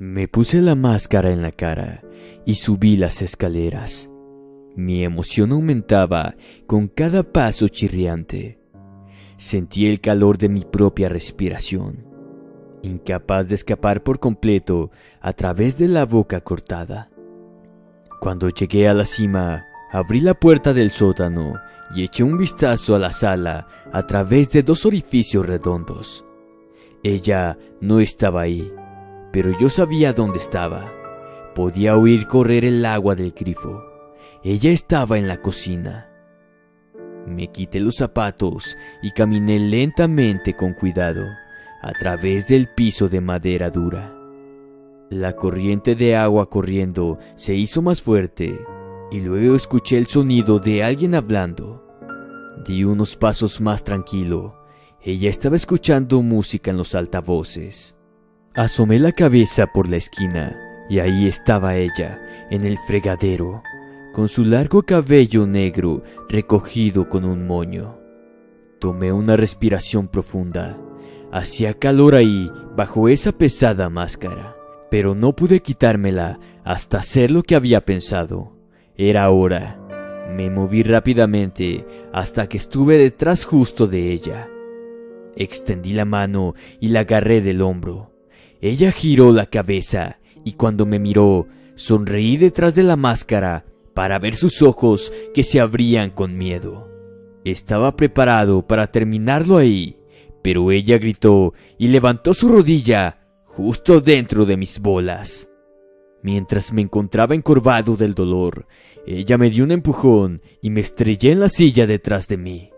Me puse la máscara en la cara y subí las escaleras. Mi emoción aumentaba con cada paso chirriante. Sentí el calor de mi propia respiración, incapaz de escapar por completo a través de la boca cortada. Cuando llegué a la cima, abrí la puerta del sótano y eché un vistazo a la sala a través de dos orificios redondos. Ella no estaba ahí pero yo sabía dónde estaba. Podía oír correr el agua del grifo. Ella estaba en la cocina. Me quité los zapatos y caminé lentamente con cuidado a través del piso de madera dura. La corriente de agua corriendo se hizo más fuerte y luego escuché el sonido de alguien hablando. Di unos pasos más tranquilo. Ella estaba escuchando música en los altavoces. Asomé la cabeza por la esquina y ahí estaba ella, en el fregadero, con su largo cabello negro recogido con un moño. Tomé una respiración profunda. Hacía calor ahí, bajo esa pesada máscara, pero no pude quitármela hasta hacer lo que había pensado. Era hora. Me moví rápidamente hasta que estuve detrás justo de ella. Extendí la mano y la agarré del hombro. Ella giró la cabeza y cuando me miró, sonreí detrás de la máscara para ver sus ojos que se abrían con miedo. Estaba preparado para terminarlo ahí, pero ella gritó y levantó su rodilla justo dentro de mis bolas. Mientras me encontraba encorvado del dolor, ella me dio un empujón y me estrellé en la silla detrás de mí.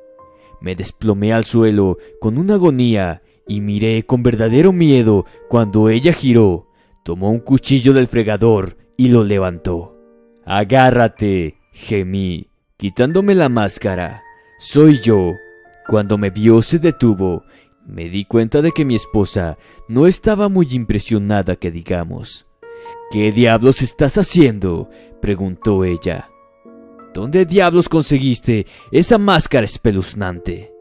Me desplomé al suelo con una agonía y miré con verdadero miedo cuando ella giró, tomó un cuchillo del fregador y lo levantó. Agárrate, gemí, quitándome la máscara. Soy yo. Cuando me vio se detuvo. Me di cuenta de que mi esposa no estaba muy impresionada que digamos. ¿Qué diablos estás haciendo? preguntó ella. ¿Dónde diablos conseguiste esa máscara espeluznante?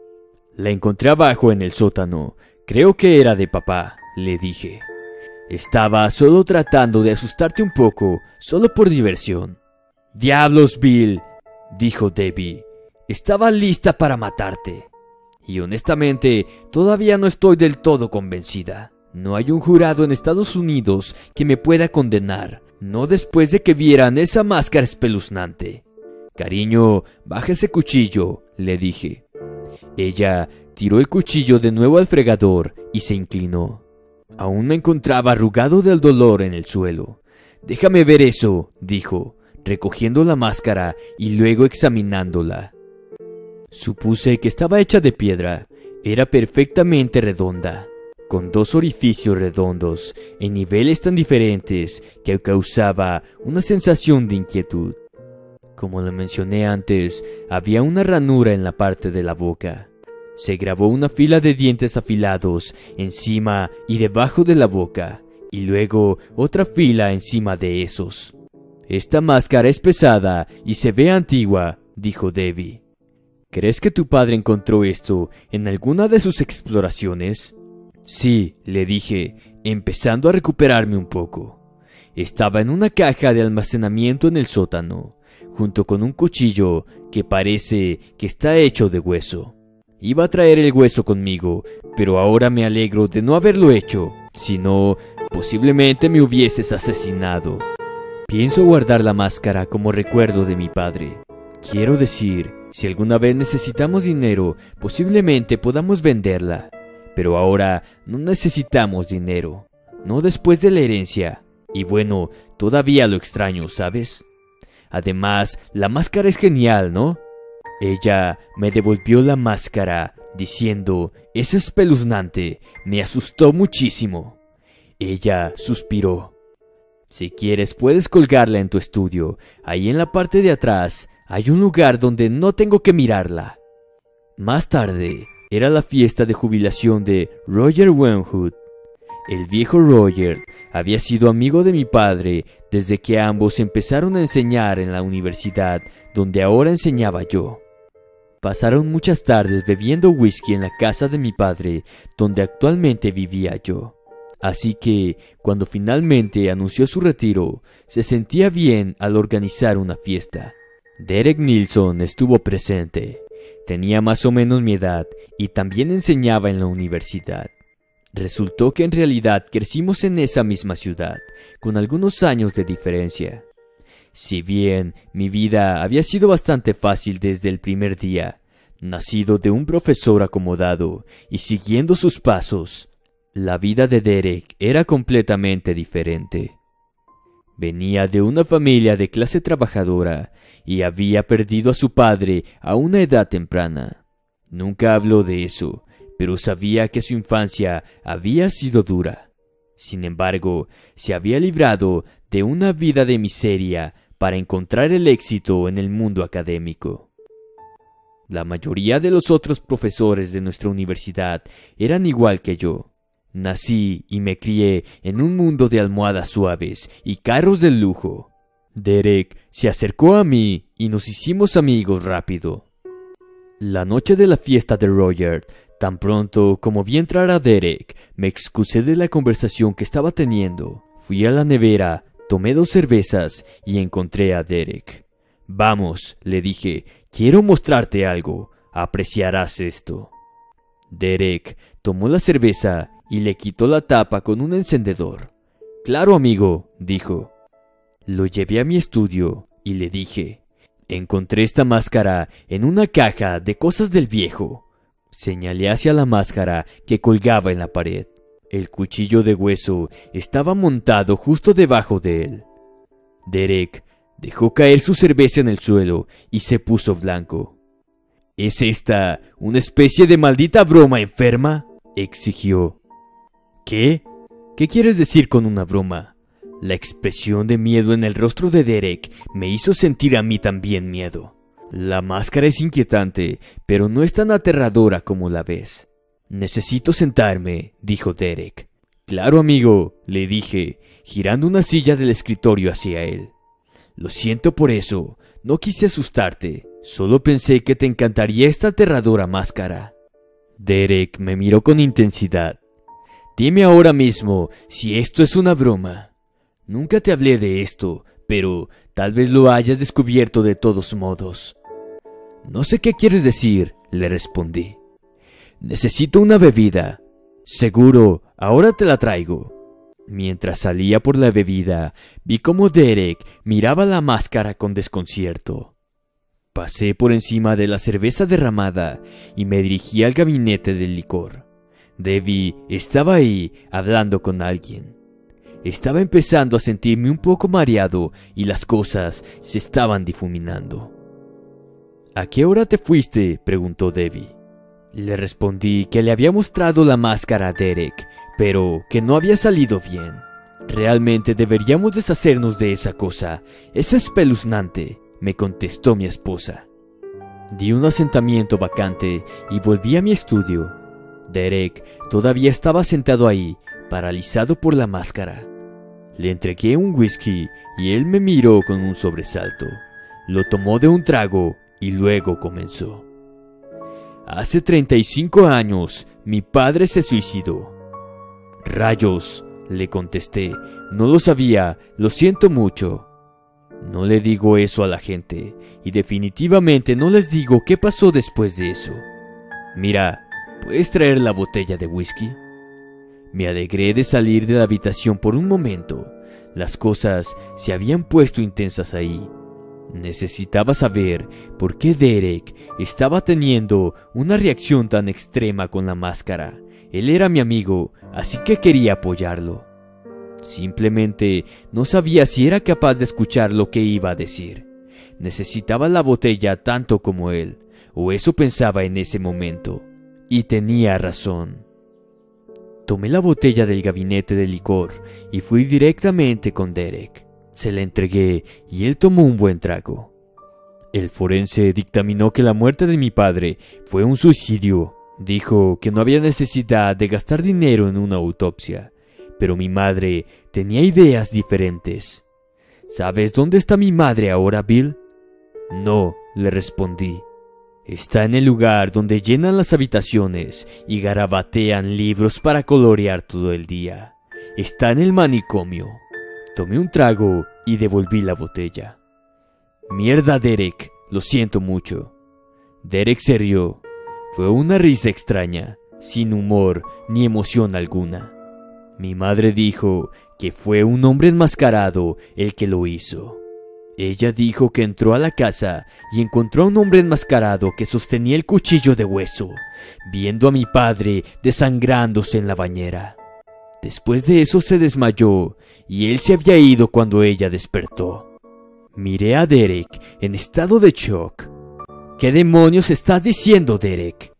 La encontré abajo en el sótano, Creo que era de papá, le dije. Estaba solo tratando de asustarte un poco, solo por diversión. Diablos, Bill, dijo Debbie. Estaba lista para matarte. Y honestamente, todavía no estoy del todo convencida. No hay un jurado en Estados Unidos que me pueda condenar, no después de que vieran esa máscara espeluznante. Cariño, baja ese cuchillo, le dije. Ella tiró el cuchillo de nuevo al fregador y se inclinó. Aún me encontraba arrugado del dolor en el suelo. Déjame ver eso, dijo, recogiendo la máscara y luego examinándola. Supuse que estaba hecha de piedra. Era perfectamente redonda, con dos orificios redondos en niveles tan diferentes que causaba una sensación de inquietud. Como lo mencioné antes, había una ranura en la parte de la boca. Se grabó una fila de dientes afilados encima y debajo de la boca, y luego otra fila encima de esos. Esta máscara es pesada y se ve antigua, dijo Debbie. ¿Crees que tu padre encontró esto en alguna de sus exploraciones? Sí, le dije, empezando a recuperarme un poco. Estaba en una caja de almacenamiento en el sótano, junto con un cuchillo que parece que está hecho de hueso. Iba a traer el hueso conmigo, pero ahora me alegro de no haberlo hecho, si no, posiblemente me hubieses asesinado. Pienso guardar la máscara como recuerdo de mi padre. Quiero decir, si alguna vez necesitamos dinero, posiblemente podamos venderla. Pero ahora no necesitamos dinero, no después de la herencia. Y bueno, todavía lo extraño, ¿sabes? Además, la máscara es genial, ¿no? Ella me devolvió la máscara, diciendo, es espeluznante, me asustó muchísimo. Ella suspiró. Si quieres, puedes colgarla en tu estudio. Ahí en la parte de atrás hay un lugar donde no tengo que mirarla. Más tarde, era la fiesta de jubilación de Roger Wenhood. El viejo Roger había sido amigo de mi padre desde que ambos empezaron a enseñar en la universidad donde ahora enseñaba yo. Pasaron muchas tardes bebiendo whisky en la casa de mi padre donde actualmente vivía yo. Así que, cuando finalmente anunció su retiro, se sentía bien al organizar una fiesta. Derek Nilsson estuvo presente. Tenía más o menos mi edad y también enseñaba en la universidad. Resultó que en realidad crecimos en esa misma ciudad, con algunos años de diferencia. Si bien mi vida había sido bastante fácil desde el primer día, nacido de un profesor acomodado y siguiendo sus pasos, la vida de Derek era completamente diferente. Venía de una familia de clase trabajadora y había perdido a su padre a una edad temprana. Nunca habló de eso, pero sabía que su infancia había sido dura. Sin embargo, se había librado de una vida de miseria para encontrar el éxito en el mundo académico. La mayoría de los otros profesores de nuestra universidad eran igual que yo, Nací y me crié en un mundo de almohadas suaves y carros de lujo. Derek se acercó a mí y nos hicimos amigos rápido. La noche de la fiesta de Roger, tan pronto como vi entrar a Derek, me excusé de la conversación que estaba teniendo. Fui a la nevera, tomé dos cervezas y encontré a Derek. Vamos, le dije, quiero mostrarte algo. Apreciarás esto. Derek tomó la cerveza y le quitó la tapa con un encendedor. Claro, amigo, dijo. Lo llevé a mi estudio y le dije, encontré esta máscara en una caja de cosas del viejo. Señalé hacia la máscara que colgaba en la pared. El cuchillo de hueso estaba montado justo debajo de él. Derek dejó caer su cerveza en el suelo y se puso blanco. ¿Es esta una especie de maldita broma enferma? exigió. ¿Qué? ¿Qué quieres decir con una broma? La expresión de miedo en el rostro de Derek me hizo sentir a mí también miedo. La máscara es inquietante, pero no es tan aterradora como la ves. Necesito sentarme, dijo Derek. Claro, amigo, le dije, girando una silla del escritorio hacia él. Lo siento por eso, no quise asustarte, solo pensé que te encantaría esta aterradora máscara. Derek me miró con intensidad. Dime ahora mismo si esto es una broma. Nunca te hablé de esto, pero tal vez lo hayas descubierto de todos modos. No sé qué quieres decir, le respondí. Necesito una bebida. Seguro, ahora te la traigo. Mientras salía por la bebida, vi cómo Derek miraba la máscara con desconcierto. Pasé por encima de la cerveza derramada y me dirigí al gabinete del licor. Debbie estaba ahí hablando con alguien. Estaba empezando a sentirme un poco mareado y las cosas se estaban difuminando. ¿A qué hora te fuiste? preguntó Debbie. Le respondí que le había mostrado la máscara a Derek, pero que no había salido bien. Realmente deberíamos deshacernos de esa cosa. Es espeluznante, me contestó mi esposa. Di un asentamiento vacante y volví a mi estudio. Derek todavía estaba sentado ahí, paralizado por la máscara. Le entregué un whisky y él me miró con un sobresalto. Lo tomó de un trago y luego comenzó. Hace 35 años mi padre se suicidó. Rayos, le contesté, no lo sabía, lo siento mucho. No le digo eso a la gente, y definitivamente no les digo qué pasó después de eso. Mira, ¿Puedes traer la botella de whisky? Me alegré de salir de la habitación por un momento. Las cosas se habían puesto intensas ahí. Necesitaba saber por qué Derek estaba teniendo una reacción tan extrema con la máscara. Él era mi amigo, así que quería apoyarlo. Simplemente no sabía si era capaz de escuchar lo que iba a decir. Necesitaba la botella tanto como él, o eso pensaba en ese momento. Y tenía razón. Tomé la botella del gabinete de licor y fui directamente con Derek. Se la entregué y él tomó un buen trago. El forense dictaminó que la muerte de mi padre fue un suicidio. Dijo que no había necesidad de gastar dinero en una autopsia, pero mi madre tenía ideas diferentes. ¿Sabes dónde está mi madre ahora, Bill? No, le respondí. Está en el lugar donde llenan las habitaciones y garabatean libros para colorear todo el día. Está en el manicomio. Tomé un trago y devolví la botella. Mierda, Derek, lo siento mucho. Derek se rió. Fue una risa extraña, sin humor ni emoción alguna. Mi madre dijo que fue un hombre enmascarado el que lo hizo. Ella dijo que entró a la casa y encontró a un hombre enmascarado que sostenía el cuchillo de hueso, viendo a mi padre desangrándose en la bañera. Después de eso se desmayó y él se había ido cuando ella despertó. Miré a Derek en estado de shock. ¿Qué demonios estás diciendo, Derek?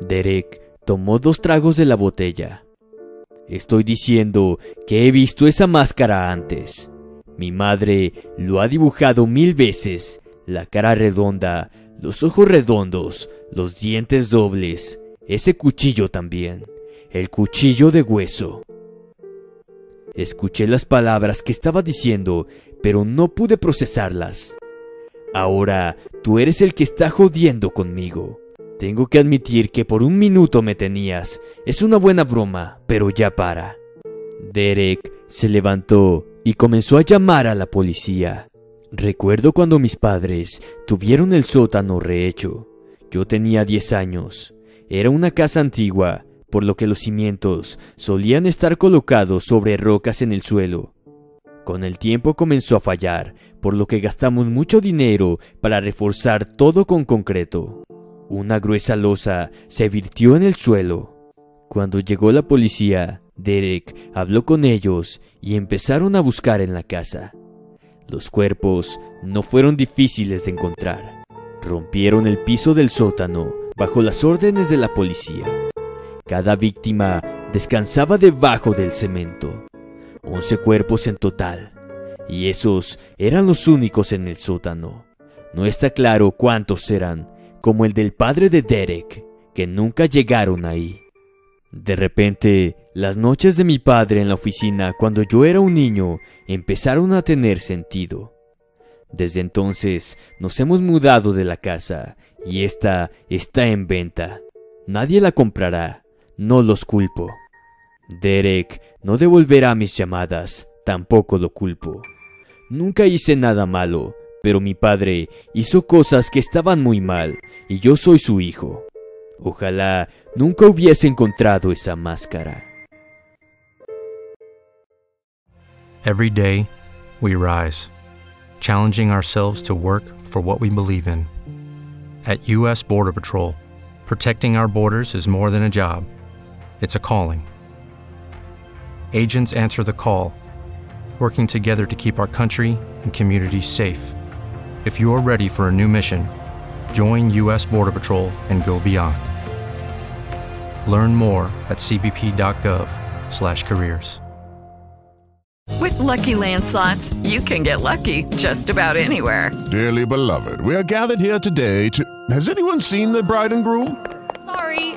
Derek tomó dos tragos de la botella. Estoy diciendo que he visto esa máscara antes. Mi madre lo ha dibujado mil veces. La cara redonda, los ojos redondos, los dientes dobles, ese cuchillo también, el cuchillo de hueso. Escuché las palabras que estaba diciendo, pero no pude procesarlas. Ahora tú eres el que está jodiendo conmigo. Tengo que admitir que por un minuto me tenías. Es una buena broma, pero ya para. Derek se levantó y comenzó a llamar a la policía. Recuerdo cuando mis padres tuvieron el sótano rehecho. Yo tenía 10 años. Era una casa antigua, por lo que los cimientos solían estar colocados sobre rocas en el suelo. Con el tiempo comenzó a fallar, por lo que gastamos mucho dinero para reforzar todo con concreto. Una gruesa losa se virtió en el suelo. Cuando llegó la policía, Derek habló con ellos y empezaron a buscar en la casa. Los cuerpos no fueron difíciles de encontrar. Rompieron el piso del sótano bajo las órdenes de la policía. Cada víctima descansaba debajo del cemento. Once cuerpos en total. Y esos eran los únicos en el sótano. No está claro cuántos eran, como el del padre de Derek, que nunca llegaron ahí. De repente, las noches de mi padre en la oficina cuando yo era un niño empezaron a tener sentido. Desde entonces nos hemos mudado de la casa y esta está en venta. Nadie la comprará, no los culpo. Derek no devolverá mis llamadas, tampoco lo culpo. Nunca hice nada malo, pero mi padre hizo cosas que estaban muy mal y yo soy su hijo. Ojalá nunca hubiese encontrado esa máscara. Every day, we rise, challenging ourselves to work for what we believe in. At U.S. Border Patrol, protecting our borders is more than a job, it's a calling. Agents answer the call, working together to keep our country and communities safe. If you're ready for a new mission, join U.S. Border Patrol and go beyond. Learn more at cbp.gov/careers. With Lucky Land slots, you can get lucky just about anywhere. Dearly beloved, we are gathered here today to. Has anyone seen the bride and groom?